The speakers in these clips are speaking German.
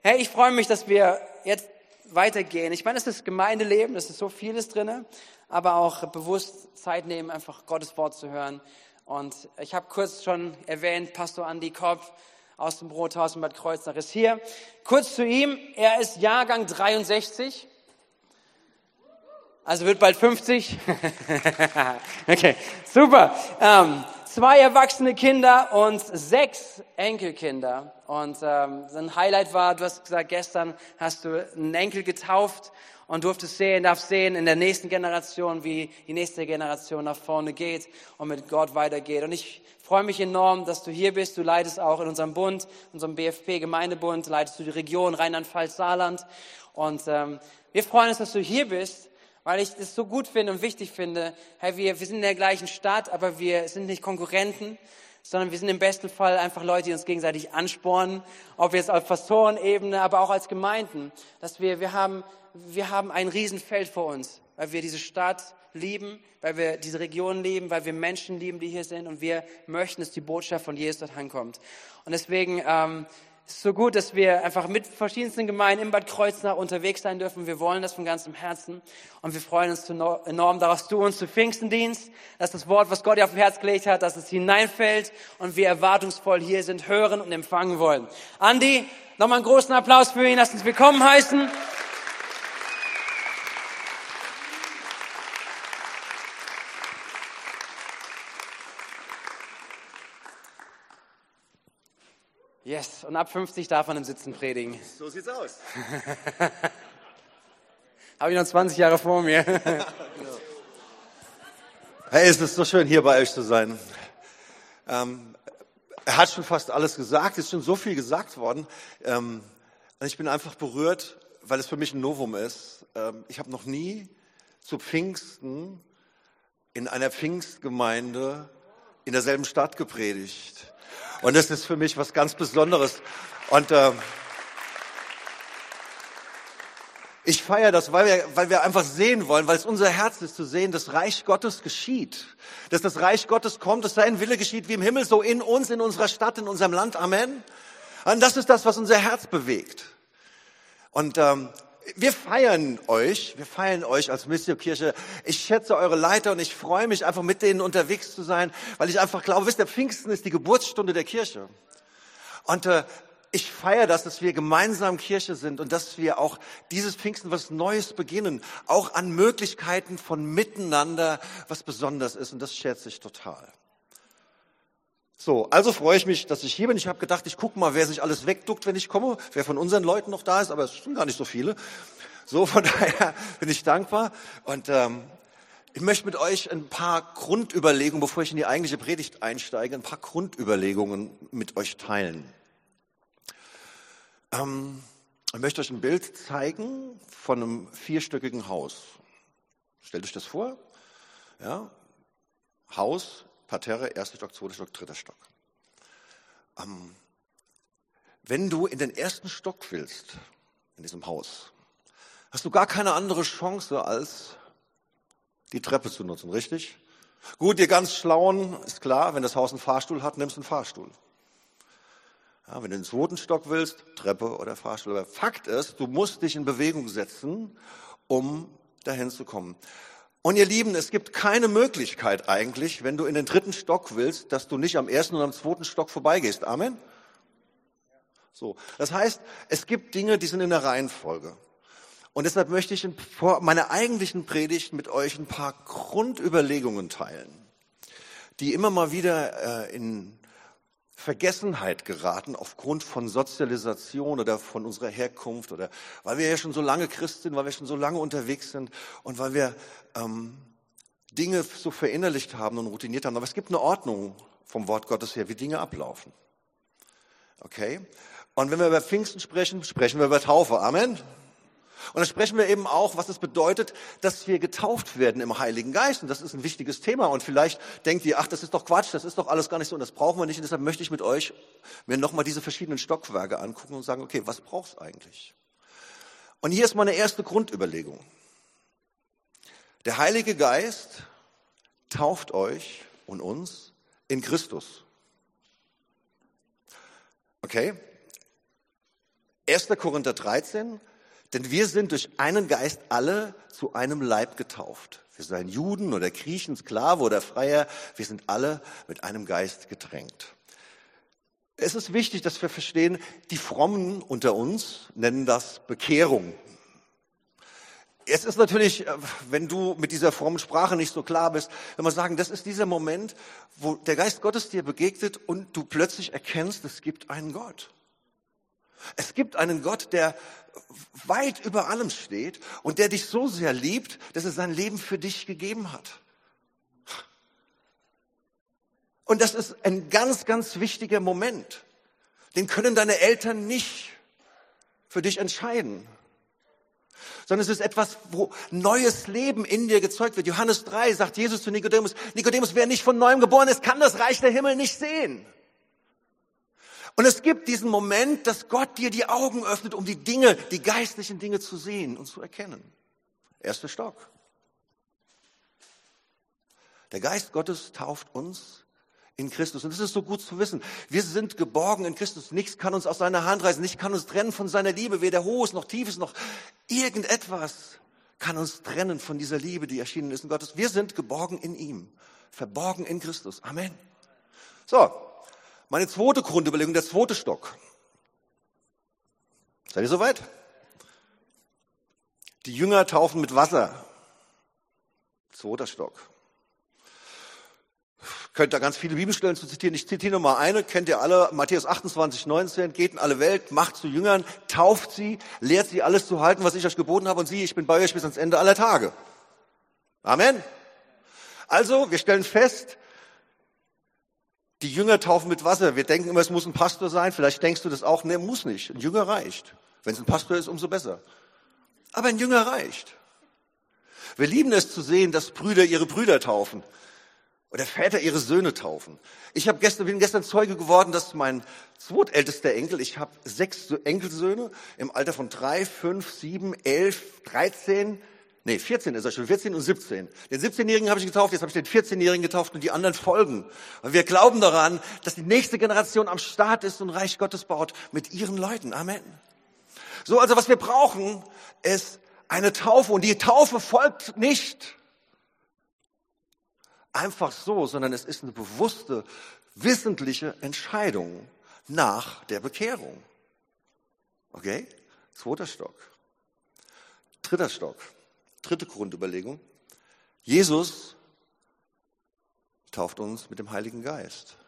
Hey, ich freue mich, dass wir jetzt weitergehen. Ich meine, es ist Gemeindeleben, es ist so vieles drinne, aber auch bewusst Zeit nehmen, einfach Gottes Wort zu hören. Und ich habe kurz schon erwähnt, Pastor Andy Kopf aus dem Brothaus in Bad Kreuznach ist hier. Kurz zu ihm, er ist Jahrgang 63. Also wird bald 50. okay, super. Ähm, zwei erwachsene Kinder und sechs Enkelkinder. Und ähm, ein Highlight war, du hast gesagt, gestern hast du einen Enkel getauft und durftest sehen, darfst sehen in der nächsten Generation, wie die nächste Generation nach vorne geht und mit Gott weitergeht. Und ich freue mich enorm, dass du hier bist. Du leitest auch in unserem Bund, unserem BFP Gemeindebund, leitest du die Region Rheinland-Pfalz-Saarland. Und ähm, wir freuen uns, dass du hier bist weil ich es so gut finde und wichtig finde. Hey, wir, wir sind in der gleichen Stadt, aber wir sind nicht Konkurrenten, sondern wir sind im besten Fall einfach Leute, die uns gegenseitig anspornen, ob jetzt auf Pastorenebene, aber auch als Gemeinden, dass wir, wir haben, wir haben ein Riesenfeld vor uns, weil wir diese Stadt lieben, weil wir diese Region lieben, weil wir Menschen lieben, die hier sind und wir möchten, dass die Botschaft von Jesus dort ankommt. Und deswegen ähm, ist so gut, dass wir einfach mit verschiedensten Gemeinden in Bad Kreuznach unterwegs sein dürfen. Wir wollen das von ganzem Herzen. Und wir freuen uns enorm darauf, dass du uns zu Pfingsten dienst, dass das Wort, was Gott dir auf dem Herz gelegt hat, dass es hineinfällt und wir erwartungsvoll hier sind, hören und empfangen wollen. Andi, nochmal einen großen Applaus für ihn. Lass uns willkommen heißen. Yes, und ab 50 darf man im Sitzen predigen. So sieht's aus. Habe ich noch 20 Jahre vor mir. genau. Hey, es ist so schön, hier bei euch zu sein. Ähm, er hat schon fast alles gesagt, es ist schon so viel gesagt worden. Ähm, und ich bin einfach berührt, weil es für mich ein Novum ist. Ähm, ich habe noch nie zu Pfingsten in einer Pfingstgemeinde in derselben Stadt gepredigt. Und das ist für mich was ganz Besonderes. Und äh, ich feiere das, weil wir, weil wir einfach sehen wollen, weil es unser Herz ist zu sehen, dass Reich Gottes geschieht. Dass das Reich Gottes kommt, dass sein Wille geschieht wie im Himmel, so in uns, in unserer Stadt, in unserem Land. Amen. Und das ist das, was unser Herz bewegt. Und ähm, wir feiern euch, wir feiern euch als Missio-Kirche. Ich schätze eure Leiter und ich freue mich einfach mit denen unterwegs zu sein, weil ich einfach glaube, wisst ihr, Pfingsten ist die Geburtsstunde der Kirche. Und äh, ich feiere das, dass wir gemeinsam Kirche sind und dass wir auch dieses Pfingsten was Neues beginnen, auch an Möglichkeiten von Miteinander, was besonders ist und das schätze ich total. So, also freue ich mich, dass ich hier bin. Ich habe gedacht, ich gucke mal, wer sich alles wegduckt, wenn ich komme, wer von unseren Leuten noch da ist, aber es sind gar nicht so viele. So, von daher bin ich dankbar. Und ähm, ich möchte mit euch ein paar Grundüberlegungen, bevor ich in die eigentliche Predigt einsteige, ein paar Grundüberlegungen mit euch teilen. Ähm, ich möchte euch ein Bild zeigen von einem vierstöckigen Haus. Stellt euch das vor. Ja, Haus Parterre, erster Stock, zweiter Stock, dritter Stock. Ähm, wenn du in den ersten Stock willst, in diesem Haus, hast du gar keine andere Chance, als die Treppe zu nutzen, richtig? Gut, ihr ganz Schlauen ist klar, wenn das Haus einen Fahrstuhl hat, nimmst du einen Fahrstuhl. Ja, wenn du in den zweiten Stock willst, Treppe oder Fahrstuhl. Aber Fakt ist, du musst dich in Bewegung setzen, um dahin zu kommen. Und ihr Lieben, es gibt keine Möglichkeit eigentlich, wenn du in den dritten Stock willst, dass du nicht am ersten und am zweiten Stock vorbeigehst. Amen? So. Das heißt, es gibt Dinge, die sind in der Reihenfolge. Und deshalb möchte ich vor meiner eigentlichen Predigt mit euch ein paar Grundüberlegungen teilen, die immer mal wieder äh, in Vergessenheit geraten aufgrund von Sozialisation oder von unserer Herkunft oder weil wir ja schon so lange Christ sind, weil wir schon so lange unterwegs sind und weil wir ähm, Dinge so verinnerlicht haben und routiniert haben. Aber es gibt eine Ordnung vom Wort Gottes her, wie Dinge ablaufen. Okay? Und wenn wir über Pfingsten sprechen, sprechen wir über Taufe. Amen. Und dann sprechen wir eben auch, was es bedeutet, dass wir getauft werden im Heiligen Geist. Und das ist ein wichtiges Thema. Und vielleicht denkt ihr, ach, das ist doch Quatsch, das ist doch alles gar nicht so und das brauchen wir nicht. Und deshalb möchte ich mit euch mir nochmal diese verschiedenen Stockwerke angucken und sagen, okay, was brauchst du eigentlich? Und hier ist meine erste Grundüberlegung. Der Heilige Geist tauft euch und uns in Christus. Okay? 1. Korinther 13, denn wir sind durch einen Geist alle zu einem Leib getauft. Wir seien Juden oder Griechen, Sklave oder Freier, wir sind alle mit einem Geist getränkt. Es ist wichtig, dass wir verstehen, die Frommen unter uns nennen das Bekehrung. Es ist natürlich, äh, wenn du mit dieser frommen Sprache nicht so klar bist, wenn wir sagen, das ist dieser Moment, wo der Geist Gottes dir begegnet und du plötzlich erkennst, es gibt einen Gott. Es gibt einen Gott, der weit über allem steht und der dich so sehr liebt, dass er sein Leben für dich gegeben hat. Und das ist ein ganz, ganz wichtiger Moment. Den können deine Eltern nicht für dich entscheiden. Sondern es ist etwas, wo neues Leben in dir gezeugt wird. Johannes 3 sagt Jesus zu Nikodemus, Nikodemus, wer nicht von neuem geboren ist, kann das Reich der Himmel nicht sehen. Und es gibt diesen Moment, dass Gott dir die Augen öffnet, um die Dinge, die geistlichen Dinge zu sehen und zu erkennen. Erster Stock. Der Geist Gottes tauft uns in Christus. Und das ist so gut zu wissen. Wir sind geborgen in Christus. Nichts kann uns aus seiner Hand reißen. Nichts kann uns trennen von seiner Liebe. Weder hohes noch tiefes noch irgendetwas kann uns trennen von dieser Liebe, die erschienen ist in Gottes. Wir sind geborgen in ihm. Verborgen in Christus. Amen. So. Meine zweite Grundüberlegung, der zweite Stock. Seid ihr soweit? Die Jünger taufen mit Wasser. Zweiter Stock. Könnt da ganz viele Bibelstellen zu zitieren. Ich zitiere nur mal eine, kennt ihr alle, Matthäus 28, 19, geht in alle Welt, macht zu Jüngern, tauft sie, lehrt sie alles zu halten, was ich euch geboten habe und sie, ich bin bei euch bis ans Ende aller Tage. Amen. Also, wir stellen fest, die Jünger taufen mit Wasser. Wir denken immer, es muss ein Pastor sein. Vielleicht denkst du das auch. Nee, muss nicht. Ein Jünger reicht. Wenn es ein Pastor ist, umso besser. Aber ein Jünger reicht. Wir lieben es zu sehen, dass Brüder ihre Brüder taufen. Oder Väter ihre Söhne taufen. Ich hab gestern, bin gestern Zeuge geworden, dass mein zweitältester Enkel, ich habe sechs Enkelsöhne im Alter von drei, fünf, sieben, elf, dreizehn, Nee, 14 ist er schon, 14 und 17. Den 17-Jährigen habe ich getauft, jetzt habe ich den 14-Jährigen getauft und die anderen folgen. Und wir glauben daran, dass die nächste Generation am Start ist und Reich Gottes baut mit ihren Leuten. Amen. So, also was wir brauchen, ist eine Taufe. Und die Taufe folgt nicht einfach so, sondern es ist eine bewusste, wissentliche Entscheidung nach der Bekehrung. Okay? Zweiter Stock. Dritter Stock. Dritte Grundüberlegung. Jesus tauft uns mit dem Heiligen Geist.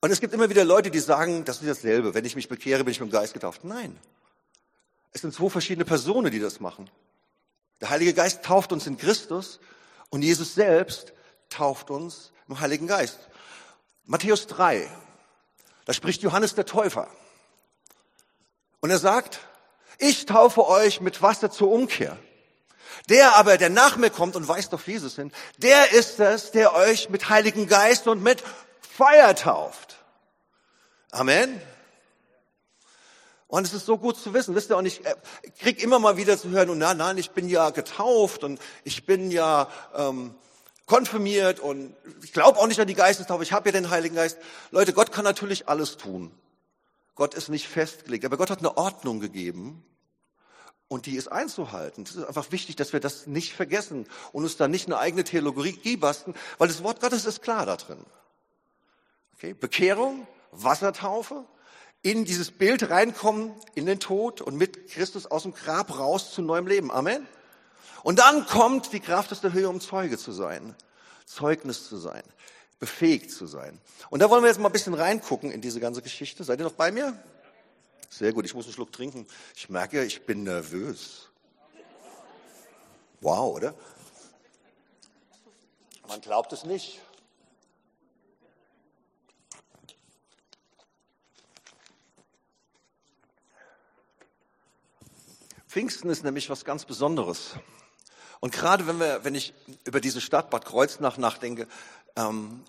Und es gibt immer wieder Leute, die sagen, das ist dasselbe. Wenn ich mich bekehre, bin ich mit dem Geist getauft. Nein. Es sind zwei verschiedene Personen, die das machen. Der Heilige Geist tauft uns in Christus und Jesus selbst tauft uns im Heiligen Geist. Matthäus 3, da spricht Johannes der Täufer. Und er sagt, ich taufe euch mit Wasser zur Umkehr. Der aber, der nach mir kommt und weist auf Jesus hin, der ist es, der euch mit Heiligen Geist und mit Feuer tauft. Amen. Und es ist so gut zu wissen, wisst ihr, und ich äh, krieg immer mal wieder zu hören, und nein, nein, ich bin ja getauft und ich bin ja ähm, konfirmiert und ich glaube auch nicht an die Geistestaufe, ich habe ja den Heiligen Geist. Leute, Gott kann natürlich alles tun. Gott ist nicht festgelegt, aber Gott hat eine Ordnung gegeben und die ist einzuhalten. Es ist einfach wichtig, dass wir das nicht vergessen und uns da nicht eine eigene Theologie basteln, weil das Wort Gottes ist klar da drin. Okay? Bekehrung, Wassertaufe, in dieses Bild reinkommen, in den Tod und mit Christus aus dem Grab raus zu neuem Leben. Amen. Und dann kommt die Kraft aus der Höhe, um Zeuge zu sein, Zeugnis zu sein befähigt zu sein. Und da wollen wir jetzt mal ein bisschen reingucken in diese ganze Geschichte. Seid ihr noch bei mir? Sehr gut, ich muss einen Schluck trinken. Ich merke, ich bin nervös. Wow, oder? Man glaubt es nicht. Pfingsten ist nämlich was ganz Besonderes. Und gerade wenn wir, wenn ich über diese Stadt Bad Kreuznach nachdenke, ähm,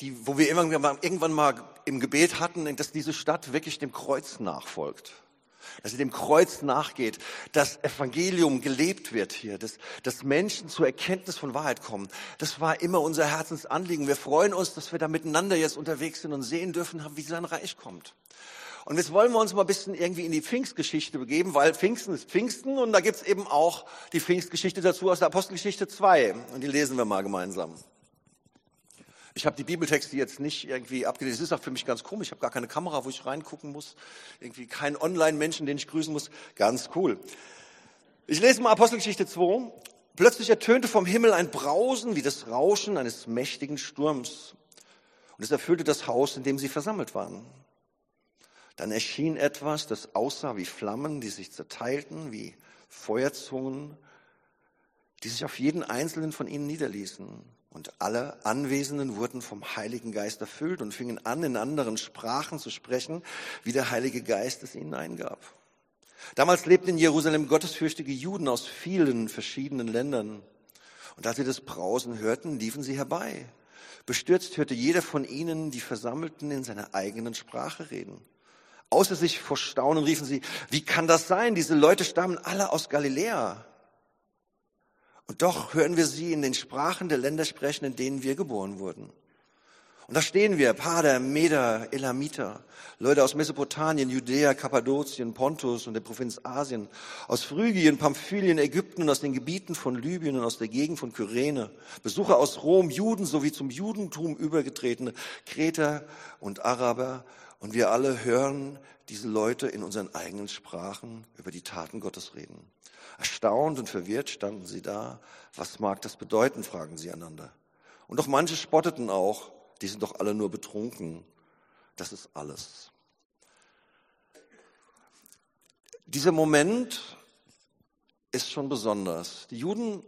die, wo wir irgendwann mal, im Gebet hatten, dass diese Stadt wirklich dem Kreuz nachfolgt. Dass sie dem Kreuz nachgeht, dass Evangelium gelebt wird hier, dass, dass Menschen zur Erkenntnis von Wahrheit kommen. Das war immer unser Herzensanliegen. Wir freuen uns, dass wir da miteinander jetzt unterwegs sind und sehen dürfen, wie sein Reich kommt. Und jetzt wollen wir uns mal ein bisschen irgendwie in die Pfingstgeschichte begeben, weil Pfingsten ist Pfingsten und da gibt's eben auch die Pfingstgeschichte dazu aus der Apostelgeschichte 2. Und die lesen wir mal gemeinsam. Ich habe die Bibeltexte jetzt nicht irgendwie abgelesen. Es ist auch für mich ganz komisch. Ich habe gar keine Kamera, wo ich reingucken muss. Irgendwie kein Online-Menschen, den ich grüßen muss. Ganz cool. Ich lese mal Apostelgeschichte 2. Plötzlich ertönte vom Himmel ein Brausen wie das Rauschen eines mächtigen Sturms. Und es erfüllte das Haus, in dem sie versammelt waren. Dann erschien etwas, das aussah wie Flammen, die sich zerteilten, wie Feuerzungen, die sich auf jeden einzelnen von ihnen niederließen. Und alle Anwesenden wurden vom Heiligen Geist erfüllt und fingen an, in anderen Sprachen zu sprechen, wie der Heilige Geist es ihnen eingab. Damals lebten in Jerusalem gottesfürchtige Juden aus vielen verschiedenen Ländern. Und als sie das Brausen hörten, liefen sie herbei. Bestürzt hörte jeder von ihnen die Versammelten in seiner eigenen Sprache reden. Außer sich vor Staunen riefen sie, wie kann das sein? Diese Leute stammen alle aus Galiläa. Und doch hören wir sie in den Sprachen der Länder sprechen, in denen wir geboren wurden. Und da stehen wir, Pader, Meder, Elamiter, Leute aus Mesopotamien, Judäa, Kappadokien, Pontus und der Provinz Asien, aus Phrygien, Pamphylien, Ägypten und aus den Gebieten von Libyen und aus der Gegend von Kyrene, Besucher aus Rom, Juden sowie zum Judentum übergetretene, Kreter und Araber. Und wir alle hören diese Leute in unseren eigenen Sprachen über die Taten Gottes reden. Erstaunt und verwirrt standen sie da. Was mag das bedeuten, fragen sie einander. Und doch manche spotteten auch, die sind doch alle nur betrunken. Das ist alles. Dieser Moment ist schon besonders. Die Juden,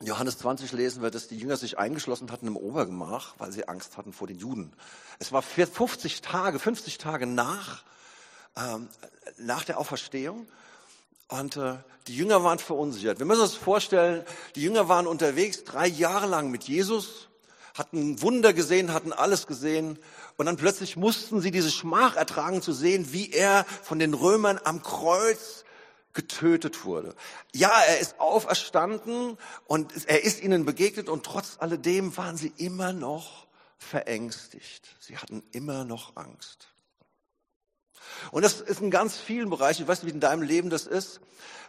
in Johannes 20 lesen wir, dass die Jünger sich eingeschlossen hatten im Obergemach, weil sie Angst hatten vor den Juden. Es war 50 Tage, 50 Tage nach, ähm, nach der Auferstehung und äh, die Jünger waren verunsichert. Wir müssen uns vorstellen, die Jünger waren unterwegs drei Jahre lang mit Jesus, hatten Wunder gesehen, hatten alles gesehen. Und dann plötzlich mussten sie diese Schmach ertragen zu sehen, wie er von den Römern am Kreuz getötet wurde. Ja, er ist auferstanden und er ist ihnen begegnet und trotz alledem waren sie immer noch verängstigt. Sie hatten immer noch Angst. Und das ist in ganz vielen Bereichen. Ich weiß nicht, wie in deinem Leben das ist,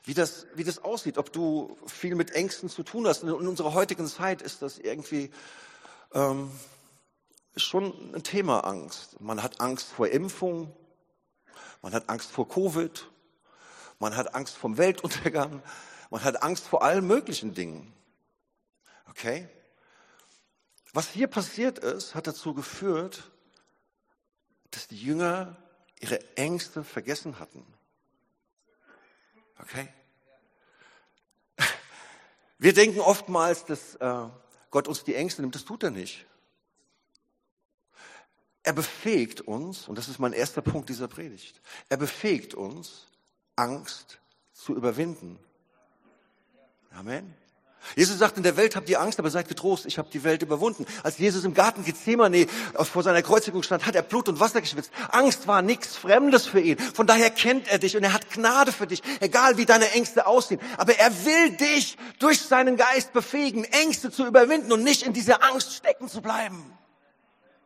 wie das, wie das aussieht, ob du viel mit Ängsten zu tun hast. In unserer heutigen Zeit ist das irgendwie ähm, schon ein Thema Angst. Man hat Angst vor Impfung, man hat Angst vor Covid, man hat Angst vom Weltuntergang, man hat Angst vor allen möglichen Dingen. Okay? Was hier passiert ist, hat dazu geführt, dass die Jünger ihre Ängste vergessen hatten. Okay? Wir denken oftmals, dass äh, Gott uns die Ängste nimmt. Das tut er nicht. Er befähigt uns, und das ist mein erster Punkt dieser Predigt, er befähigt uns, Angst zu überwinden. Amen. Jesus sagt, in der Welt habt ihr Angst, aber seid getrost, ich habe die Welt überwunden. Als Jesus im Garten Gethsemane vor seiner Kreuzigung stand, hat er Blut und Wasser geschwitzt. Angst war nichts Fremdes für ihn. Von daher kennt er dich und er hat Gnade für dich, egal wie deine Ängste aussehen. Aber er will dich durch seinen Geist befähigen, Ängste zu überwinden und nicht in dieser Angst stecken zu bleiben.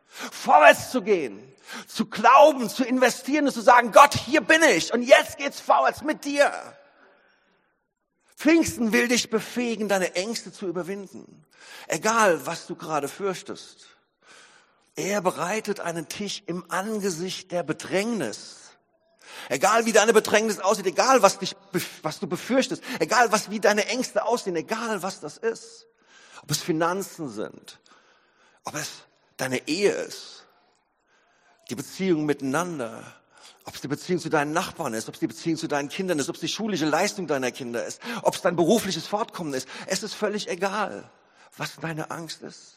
Vorwärts zu gehen, zu glauben, zu investieren und zu sagen, Gott, hier bin ich und jetzt geht's vorwärts mit dir. Pfingsten will dich befähigen, deine Ängste zu überwinden. Egal, was du gerade fürchtest. Er bereitet einen Tisch im Angesicht der Bedrängnis. Egal wie deine Bedrängnis aussieht, egal was, dich, was du befürchtest, egal was, wie deine Ängste aussehen, egal was das ist. Ob es Finanzen sind, ob es deine Ehe ist, die Beziehung miteinander, ob es die Beziehung zu deinen Nachbarn ist, ob es die Beziehung zu deinen Kindern ist, ob es die schulische Leistung deiner Kinder ist, ob es dein berufliches Fortkommen ist. Es ist völlig egal, was deine Angst ist.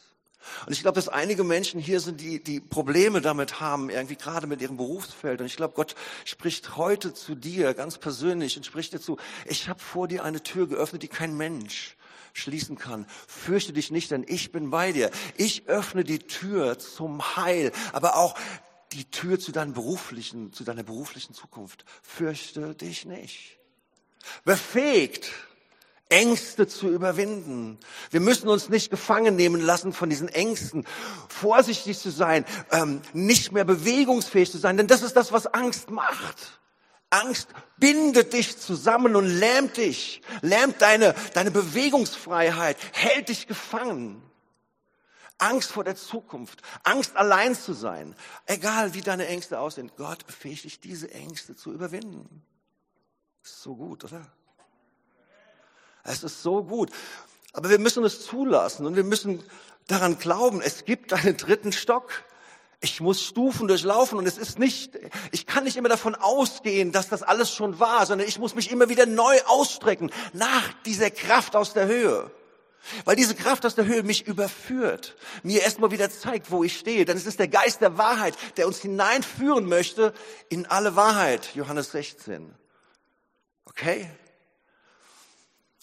Und ich glaube, dass einige Menschen hier sind, die, die Probleme damit haben, irgendwie gerade mit ihrem Berufsfeld. Und ich glaube, Gott spricht heute zu dir ganz persönlich und spricht dir zu, ich habe vor dir eine Tür geöffnet, die kein Mensch schließen kann. Fürchte dich nicht, denn ich bin bei dir. Ich öffne die Tür zum Heil, aber auch die Tür zu deinem beruflichen, zu deiner beruflichen Zukunft. Fürchte dich nicht. Befähigt Ängste zu überwinden. Wir müssen uns nicht gefangen nehmen lassen von diesen Ängsten, vorsichtig zu sein, ähm, nicht mehr bewegungsfähig zu sein, denn das ist das, was Angst macht. Angst bindet dich zusammen und lähmt dich, lähmt deine, deine Bewegungsfreiheit, hält dich gefangen. Angst vor der Zukunft, Angst allein zu sein, egal wie deine Ängste aussehen, Gott befähigt dich, diese Ängste zu überwinden. Ist so gut, oder? Es ist so gut. Aber wir müssen es zulassen und wir müssen daran glauben, es gibt einen dritten Stock. Ich muss Stufen durchlaufen und es ist nicht, ich kann nicht immer davon ausgehen, dass das alles schon war, sondern ich muss mich immer wieder neu ausstrecken nach dieser Kraft aus der Höhe. Weil diese Kraft aus der Höhe mich überführt, mir erstmal wieder zeigt, wo ich stehe. Denn es ist der Geist der Wahrheit, der uns hineinführen möchte in alle Wahrheit. Johannes 16. Okay?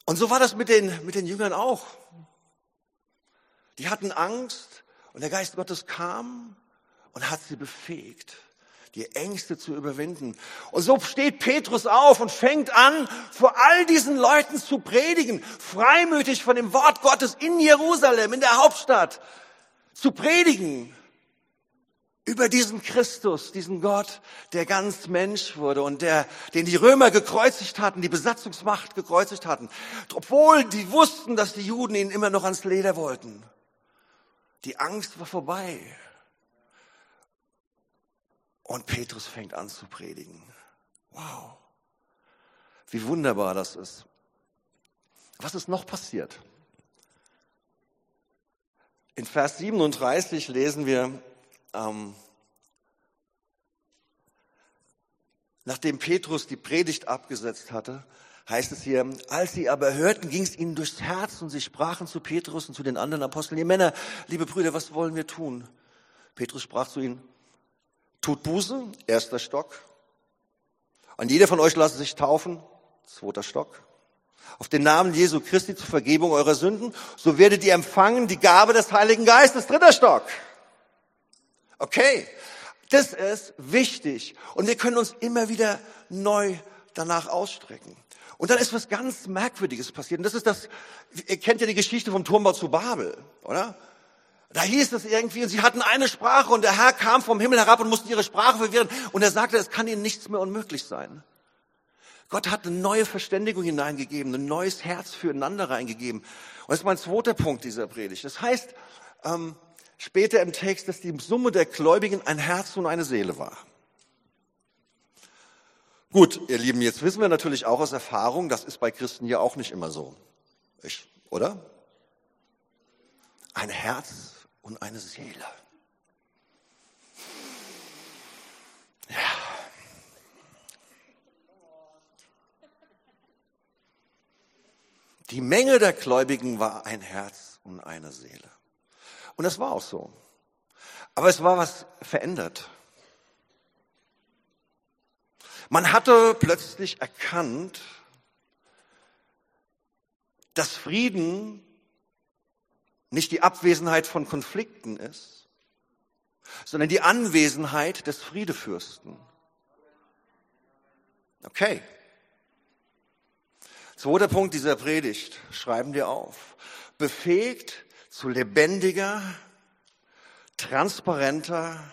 Und so war das mit den, mit den Jüngern auch. Die hatten Angst und der Geist Gottes kam und hat sie befähigt die Ängste zu überwinden. Und so steht Petrus auf und fängt an, vor all diesen Leuten zu predigen, freimütig von dem Wort Gottes in Jerusalem, in der Hauptstadt, zu predigen über diesen Christus, diesen Gott, der ganz Mensch wurde und der, den die Römer gekreuzigt hatten, die Besatzungsmacht gekreuzigt hatten, obwohl die wussten, dass die Juden ihn immer noch ans Leder wollten. Die Angst war vorbei. Und Petrus fängt an zu predigen. Wow. Wie wunderbar das ist. Was ist noch passiert? In Vers 37 lesen wir, ähm, nachdem Petrus die Predigt abgesetzt hatte, heißt es hier, als sie aber hörten, ging es ihnen durchs Herz und sie sprachen zu Petrus und zu den anderen Aposteln, ihr Männer, liebe Brüder, was wollen wir tun? Petrus sprach zu ihnen, Tut Buße, erster Stock. Und jeder von euch lasse sich taufen, zweiter Stock. Auf den Namen Jesu Christi zur Vergebung eurer Sünden, so werdet ihr empfangen die Gabe des Heiligen Geistes, dritter Stock. Okay, das ist wichtig. Und wir können uns immer wieder neu danach ausstrecken. Und dann ist was ganz Merkwürdiges passiert. Und das ist das, ihr kennt ja die Geschichte vom Turmbau zu Babel, oder? Da hieß es irgendwie, und sie hatten eine Sprache und der Herr kam vom Himmel herab und musste ihre Sprache verwirren. Und er sagte, es kann ihnen nichts mehr unmöglich sein. Gott hat eine neue Verständigung hineingegeben, ein neues Herz füreinander reingegeben. Und das ist mein zweiter Punkt dieser Predigt. Das heißt, ähm, später im Text, dass die Summe der Gläubigen ein Herz und eine Seele war. Gut, ihr Lieben, jetzt wissen wir natürlich auch aus Erfahrung, das ist bei Christen ja auch nicht immer so. Ich, oder? Ein Herz und eine Seele. Ja. Die Menge der Gläubigen war ein Herz und eine Seele. Und das war auch so. Aber es war was verändert. Man hatte plötzlich erkannt, dass Frieden nicht die Abwesenheit von Konflikten ist, sondern die Anwesenheit des Friedefürsten. Okay. Zweiter Punkt dieser Predigt, schreiben wir auf. Befähigt zu lebendiger, transparenter,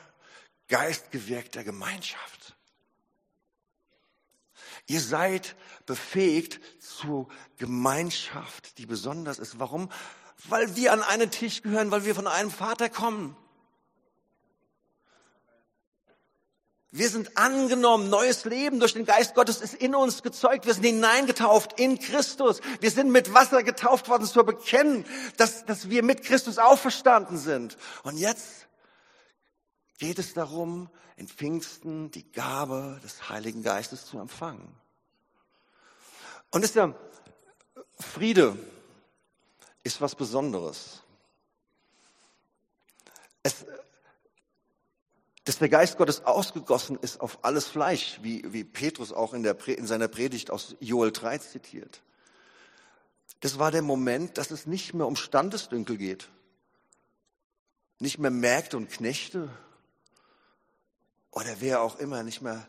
geistgewirkter Gemeinschaft. Ihr seid befähigt zu Gemeinschaft, die besonders ist. Warum? Weil wir an einen Tisch gehören, weil wir von einem Vater kommen. Wir sind angenommen, neues Leben durch den Geist Gottes ist in uns gezeugt. Wir sind hineingetauft in Christus. Wir sind mit Wasser getauft worden zu bekennen, dass, dass wir mit Christus auferstanden sind. Und jetzt geht es darum, in Pfingsten die Gabe des Heiligen Geistes zu empfangen. Und ist der Friede, ist was Besonderes. Es, dass der Geist Gottes ausgegossen ist auf alles Fleisch, wie, wie Petrus auch in, der, in seiner Predigt aus Joel 3 zitiert. Das war der Moment, dass es nicht mehr um Standesdünkel geht, nicht mehr Mägde und Knechte oder wer auch immer, nicht mehr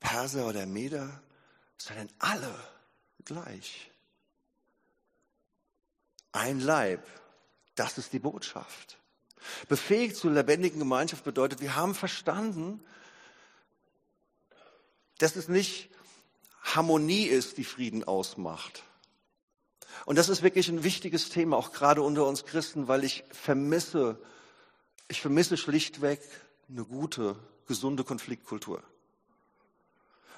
Perser oder Meder, sondern alle gleich. Ein Leib. Das ist die Botschaft. Befähigt zur lebendigen Gemeinschaft bedeutet, wir haben verstanden, dass es nicht Harmonie ist, die Frieden ausmacht. Und das ist wirklich ein wichtiges Thema, auch gerade unter uns Christen, weil ich vermisse, ich vermisse schlichtweg eine gute, gesunde Konfliktkultur.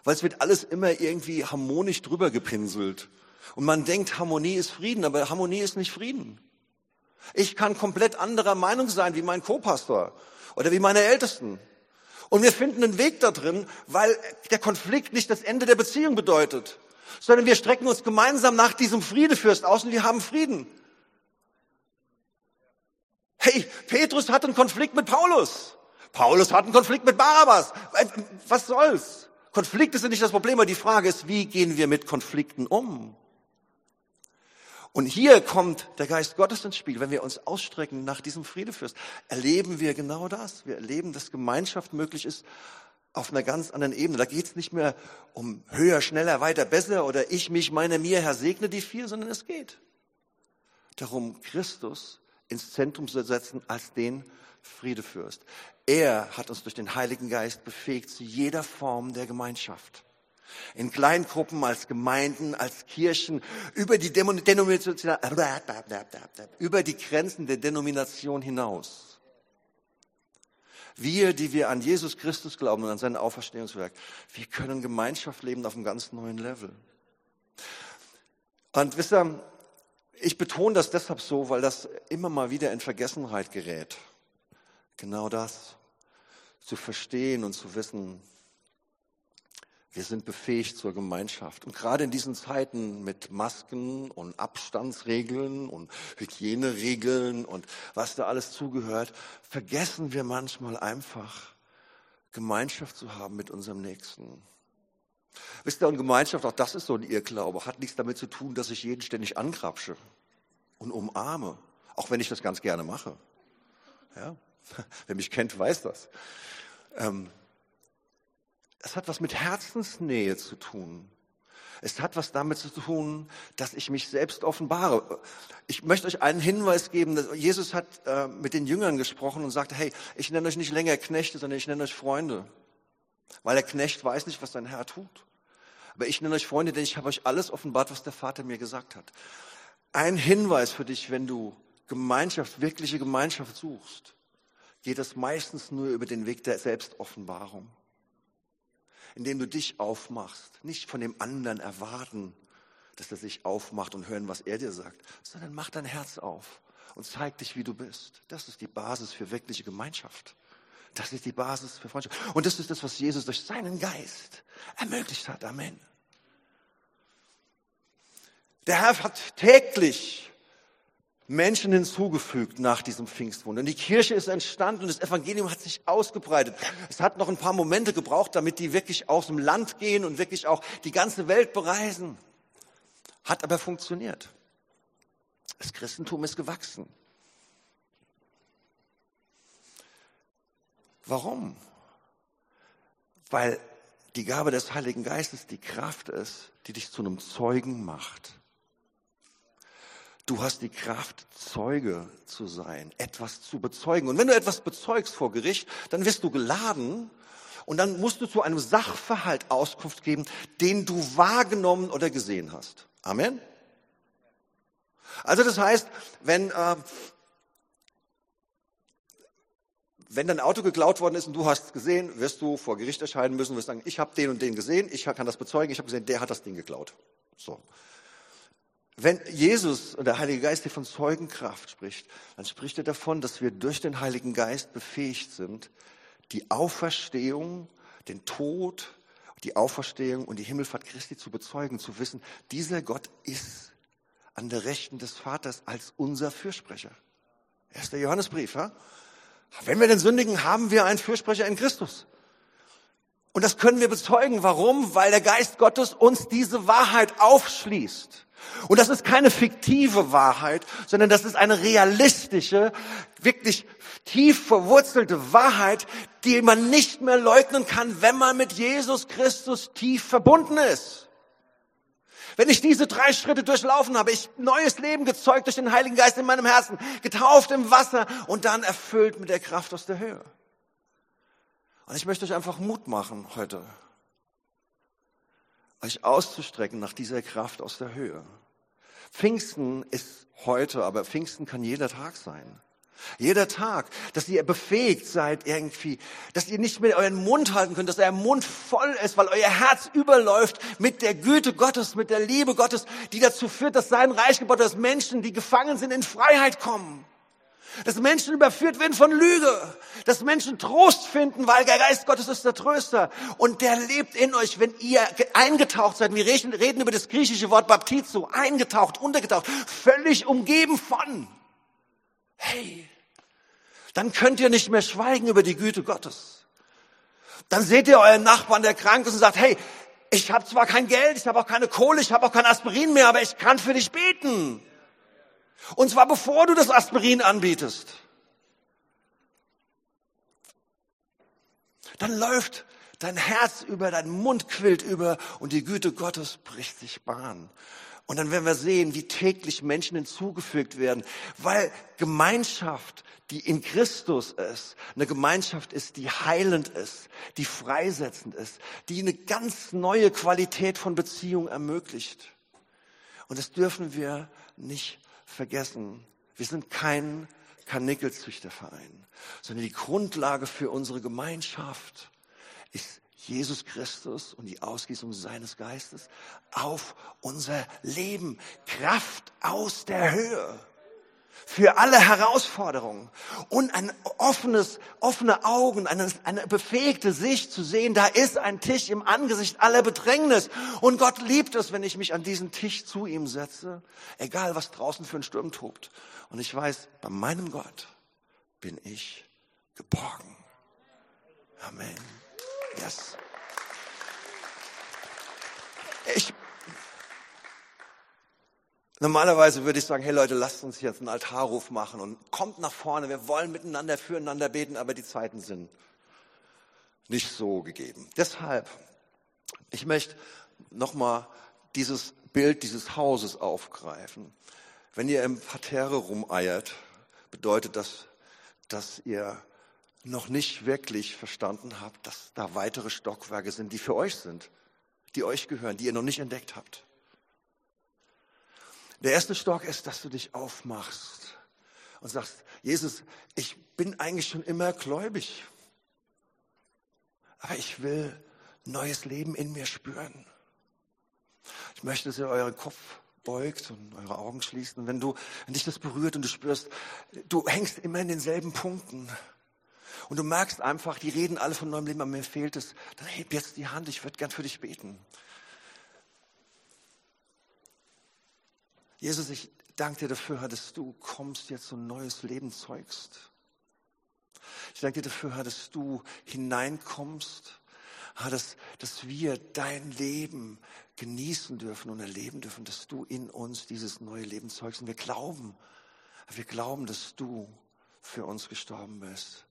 Weil es wird alles immer irgendwie harmonisch drüber gepinselt. Und man denkt, Harmonie ist Frieden, aber Harmonie ist nicht Frieden. Ich kann komplett anderer Meinung sein wie mein Co-Pastor oder wie meine Ältesten. Und wir finden einen Weg da drin, weil der Konflikt nicht das Ende der Beziehung bedeutet, sondern wir strecken uns gemeinsam nach diesem Friedefürst aus und wir haben Frieden. Hey, Petrus hat einen Konflikt mit Paulus. Paulus hat einen Konflikt mit Barabbas. Äh, was soll's? Konflikte sind nicht das Problem, aber die Frage ist, wie gehen wir mit Konflikten um? Und hier kommt der Geist Gottes ins Spiel. Wenn wir uns ausstrecken nach diesem Friedefürst, erleben wir genau das. Wir erleben, dass Gemeinschaft möglich ist auf einer ganz anderen Ebene. Da geht es nicht mehr um höher, schneller, weiter, besser oder ich, mich, meine, mir, Herr, segne die vier, sondern es geht darum, Christus ins Zentrum zu setzen als den Friedefürst. Er hat uns durch den Heiligen Geist befähigt zu jeder Form der Gemeinschaft in Kleingruppen, als Gemeinden, als Kirchen, über die, über die Grenzen der Denomination hinaus. Wir, die wir an Jesus Christus glauben und an sein Auferstehungswerk, wir können Gemeinschaft leben auf einem ganz neuen Level. Und wisst ihr, ich betone das deshalb so, weil das immer mal wieder in Vergessenheit gerät. Genau das. Zu verstehen und zu wissen, wir sind befähigt zur Gemeinschaft. Und gerade in diesen Zeiten mit Masken und Abstandsregeln und Hygieneregeln und was da alles zugehört, vergessen wir manchmal einfach, Gemeinschaft zu haben mit unserem Nächsten. Wisst ihr, und Gemeinschaft, auch das ist so ein Irrglaube, hat nichts damit zu tun, dass ich jeden ständig angrapsche und umarme, auch wenn ich das ganz gerne mache. Ja? Wer mich kennt, weiß das. Ähm, es hat was mit Herzensnähe zu tun. Es hat was damit zu tun, dass ich mich selbst offenbare. Ich möchte euch einen Hinweis geben. Jesus hat äh, mit den Jüngern gesprochen und sagte, hey, ich nenne euch nicht länger Knechte, sondern ich nenne euch Freunde. Weil der Knecht weiß nicht, was sein Herr tut. Aber ich nenne euch Freunde, denn ich habe euch alles offenbart, was der Vater mir gesagt hat. Ein Hinweis für dich, wenn du Gemeinschaft, wirkliche Gemeinschaft suchst, geht es meistens nur über den Weg der Selbstoffenbarung indem du dich aufmachst. Nicht von dem anderen erwarten, dass er sich aufmacht und hören, was er dir sagt, sondern mach dein Herz auf und zeig dich, wie du bist. Das ist die Basis für wirkliche Gemeinschaft. Das ist die Basis für Freundschaft. Und das ist das, was Jesus durch seinen Geist ermöglicht hat. Amen. Der Herr hat täglich Menschen hinzugefügt nach diesem Pfingstwunder. Und die Kirche ist entstanden und das Evangelium hat sich ausgebreitet. Es hat noch ein paar Momente gebraucht, damit die wirklich aus dem Land gehen und wirklich auch die ganze Welt bereisen. Hat aber funktioniert. Das Christentum ist gewachsen. Warum? Weil die Gabe des Heiligen Geistes die Kraft ist, die dich zu einem Zeugen macht. Du hast die Kraft, Zeuge zu sein, etwas zu bezeugen. Und wenn du etwas bezeugst vor Gericht, dann wirst du geladen und dann musst du zu einem Sachverhalt Auskunft geben, den du wahrgenommen oder gesehen hast. Amen. Also das heißt, wenn, äh, wenn dein Auto geklaut worden ist und du hast gesehen, wirst du vor Gericht erscheinen müssen, wirst sagen, ich habe den und den gesehen, ich kann das bezeugen, ich habe gesehen, der hat das Ding geklaut. So. Wenn Jesus und der Heilige Geist hier von Zeugenkraft spricht, dann spricht er davon, dass wir durch den Heiligen Geist befähigt sind, die Auferstehung, den Tod, die Auferstehung und die Himmelfahrt Christi zu bezeugen, zu wissen, dieser Gott ist an der Rechten des Vaters als unser Fürsprecher. Erster Johannesbrief. Ja? Wenn wir den sündigen, haben wir einen Fürsprecher in Christus. Und das können wir bezeugen. Warum? Weil der Geist Gottes uns diese Wahrheit aufschließt. Und das ist keine fiktive Wahrheit, sondern das ist eine realistische, wirklich tief verwurzelte Wahrheit, die man nicht mehr leugnen kann, wenn man mit Jesus Christus tief verbunden ist. Wenn ich diese drei Schritte durchlaufen habe, ich neues Leben gezeugt durch den Heiligen Geist in meinem Herzen, getauft im Wasser und dann erfüllt mit der Kraft aus der Höhe. Und ich möchte euch einfach Mut machen heute, euch auszustrecken nach dieser Kraft aus der Höhe. Pfingsten ist heute, aber Pfingsten kann jeder Tag sein. Jeder Tag, dass ihr befähigt seid irgendwie, dass ihr nicht mehr euren Mund halten könnt, dass euer Mund voll ist, weil euer Herz überläuft mit der Güte Gottes, mit der Liebe Gottes, die dazu führt, dass sein Reich gebaut wird, dass Menschen, die gefangen sind, in Freiheit kommen. Dass Menschen überführt werden von Lüge. Dass Menschen Trost finden, weil der Geist Gottes ist der Tröster. Und der lebt in euch, wenn ihr eingetaucht seid. Wir reden über das griechische Wort Baptizo. Eingetaucht, untergetaucht, völlig umgeben von. Hey, dann könnt ihr nicht mehr schweigen über die Güte Gottes. Dann seht ihr euren Nachbarn, der krank ist und sagt, hey, ich habe zwar kein Geld, ich habe auch keine Kohle, ich habe auch kein Aspirin mehr, aber ich kann für dich beten. Und zwar bevor du das Aspirin anbietest. Dann läuft dein Herz über, dein Mund quillt über und die Güte Gottes bricht sich Bahn. Und dann werden wir sehen, wie täglich Menschen hinzugefügt werden, weil Gemeinschaft, die in Christus ist, eine Gemeinschaft ist, die heilend ist, die freisetzend ist, die eine ganz neue Qualität von Beziehung ermöglicht. Und das dürfen wir nicht vergessen. Wir sind kein Karnickelzüchterverein, sondern die Grundlage für unsere Gemeinschaft ist Jesus Christus und die Ausgießung seines Geistes auf unser Leben. Kraft aus der Höhe. Für alle Herausforderungen. Und ein offenes, offene Augen, eine, eine befähigte Sicht zu sehen, da ist ein Tisch im Angesicht aller Bedrängnis. Und Gott liebt es, wenn ich mich an diesen Tisch zu ihm setze. Egal, was draußen für ein Sturm tobt. Und ich weiß, bei meinem Gott bin ich geborgen. Amen. Yes. Ich, normalerweise würde ich sagen, hey Leute, lasst uns jetzt einen Altarruf machen und kommt nach vorne. Wir wollen miteinander füreinander beten, aber die Zeiten sind nicht so gegeben. Deshalb, ich möchte nochmal dieses Bild dieses Hauses aufgreifen. Wenn ihr im Parterre rumeiert, bedeutet das, dass ihr noch nicht wirklich verstanden habt, dass da weitere Stockwerke sind, die für euch sind, die euch gehören, die ihr noch nicht entdeckt habt. Der erste Stock ist, dass du dich aufmachst und sagst, Jesus, ich bin eigentlich schon immer gläubig, aber ich will neues Leben in mir spüren. Ich möchte, dass ihr euren Kopf beugt und eure Augen schließt. Und wenn du, wenn dich das berührt und du spürst, du hängst immer in denselben Punkten, und du merkst einfach, die reden alle von neuem Leben, aber mir fehlt es, dann heb jetzt die Hand, ich würde gern für dich beten. Jesus, ich danke dir dafür, dass du kommst, jetzt ein neues Leben zeugst. Ich danke dir dafür, dass du hineinkommst, dass, dass wir dein Leben genießen dürfen und erleben dürfen, dass du in uns dieses neue Leben zeugst. Und wir glauben, wir glauben, dass du für uns gestorben bist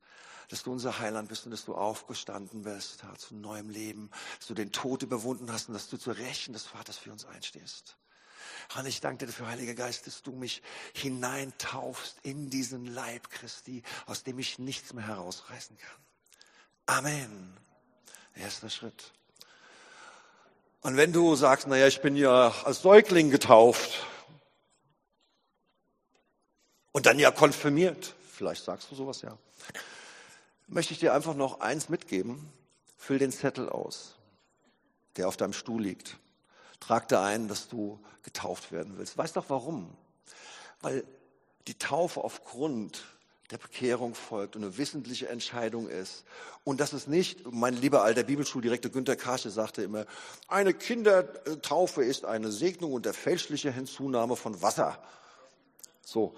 dass du unser Heiland bist und dass du aufgestanden bist ja, zu neuem Leben, dass du den Tod überwunden hast und dass du zur Rechten des Vaters für uns einstehst. Und ich danke dir dafür, Heiliger Geist, dass du mich hineintaufst in diesen Leib Christi, aus dem ich nichts mehr herausreißen kann. Amen. Erster Schritt. Und wenn du sagst, naja, ich bin ja als Säugling getauft und dann ja konfirmiert, vielleicht sagst du sowas ja möchte ich dir einfach noch eins mitgeben. Füll den Zettel aus, der auf deinem Stuhl liegt. Trag da ein, dass du getauft werden willst. Weißt doch warum? Weil die Taufe aufgrund der Bekehrung folgt und eine wissentliche Entscheidung ist. Und das ist nicht, mein lieber alter Bibelschuldirektor Günter Kasche sagte immer, eine Kindertaufe ist eine Segnung und der fälschliche Hinzunahme von Wasser. So,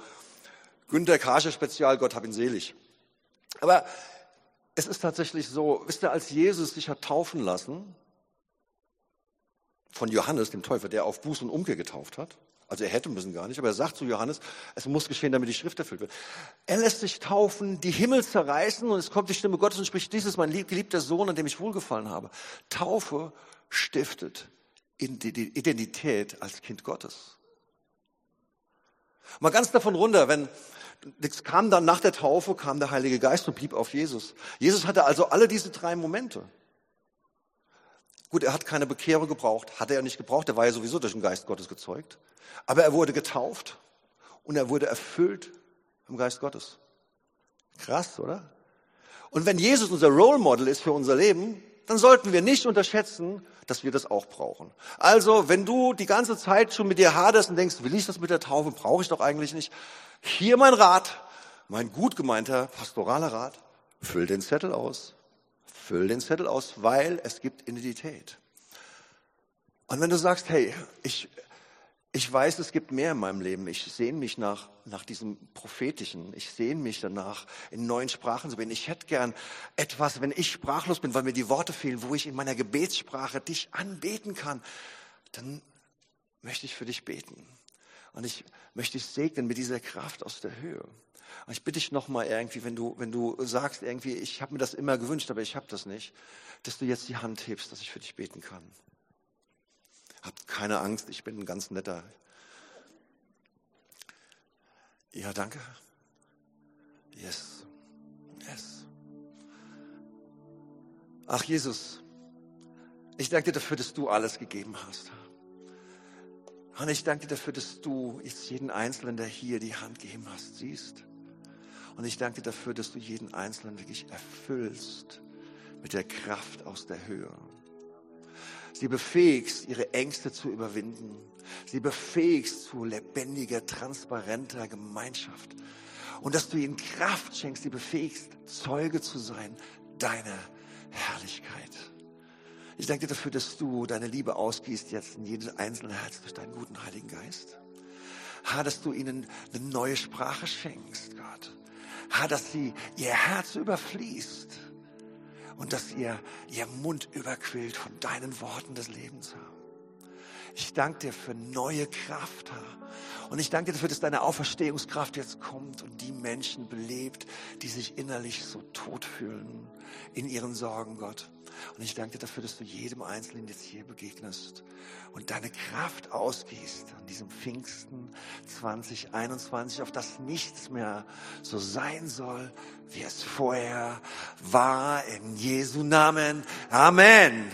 Günter Kasche Spezial, Gott hab ihn selig. Aber es ist tatsächlich so, wisst ihr, als Jesus sich hat taufen lassen, von Johannes, dem Täufer, der auf Buß und Umkehr getauft hat, also er hätte müssen gar nicht, aber er sagt zu Johannes, es muss geschehen, damit die Schrift erfüllt wird. Er lässt sich taufen, die Himmel zerreißen und es kommt die Stimme Gottes und spricht, dies ist mein geliebter Sohn, an dem ich wohlgefallen habe. Taufe stiftet Identität als Kind Gottes. Mal ganz davon runter, wenn es kam dann nach der Taufe, kam der Heilige Geist und blieb auf Jesus. Jesus hatte also alle diese drei Momente. Gut, er hat keine Bekehrung gebraucht, hat er nicht gebraucht, er war ja sowieso durch den Geist Gottes gezeugt. Aber er wurde getauft und er wurde erfüllt im Geist Gottes. Krass, oder? Und wenn Jesus unser Role Model ist für unser Leben, dann sollten wir nicht unterschätzen, dass wir das auch brauchen. Also, wenn du die ganze Zeit schon mit dir haderst und denkst, will ich das mit der Taufe, brauche ich doch eigentlich nicht. Hier mein Rat, mein gut gemeinter pastoraler Rat, füll den Zettel aus. Füll den Zettel aus, weil es gibt Identität. Und wenn du sagst, hey, ich, ich weiß, es gibt mehr in meinem Leben. Ich sehne mich nach, nach diesem Prophetischen. Ich sehne mich danach, in neuen Sprachen zu bin. Ich hätte gern etwas, wenn ich sprachlos bin, weil mir die Worte fehlen, wo ich in meiner Gebetssprache dich anbeten kann. Dann möchte ich für dich beten. Und ich möchte dich segnen mit dieser Kraft aus der Höhe. Und ich bitte dich nochmal irgendwie, wenn du, wenn du sagst irgendwie, ich habe mir das immer gewünscht, aber ich habe das nicht, dass du jetzt die Hand hebst, dass ich für dich beten kann. Habt keine Angst, ich bin ein ganz netter. Ja, danke. Yes. Yes. Ach Jesus, ich danke dir dafür, dass du alles gegeben hast. Und ich danke dir dafür, dass du jetzt jeden Einzelnen, der hier die Hand gegeben hast, siehst. Und ich danke dir dafür, dass du jeden Einzelnen wirklich erfüllst mit der Kraft aus der Höhe sie befähigst, ihre Ängste zu überwinden. Sie befähigst zu lebendiger, transparenter Gemeinschaft. Und dass du ihnen Kraft schenkst, sie befähigst, Zeuge zu sein deiner Herrlichkeit. Ich danke dir dafür, dass du deine Liebe ausgießt jetzt in jedes einzelne Herz durch deinen guten Heiligen Geist. Ha, dass du ihnen eine neue Sprache schenkst, Gott. Ha, dass sie ihr Herz überfließt und dass ihr, ihr Mund überquillt von deinen Worten des Lebens haben. Ich danke dir für neue Kraft, Herr. Und ich danke dir dafür, dass deine Auferstehungskraft jetzt kommt und die Menschen belebt, die sich innerlich so tot fühlen in ihren Sorgen, Gott. Und ich danke dir dafür, dass du jedem Einzelnen jetzt hier begegnest und deine Kraft ausgießt an diesem Pfingsten 2021, auf das nichts mehr so sein soll, wie es vorher war. In Jesu Namen. Amen.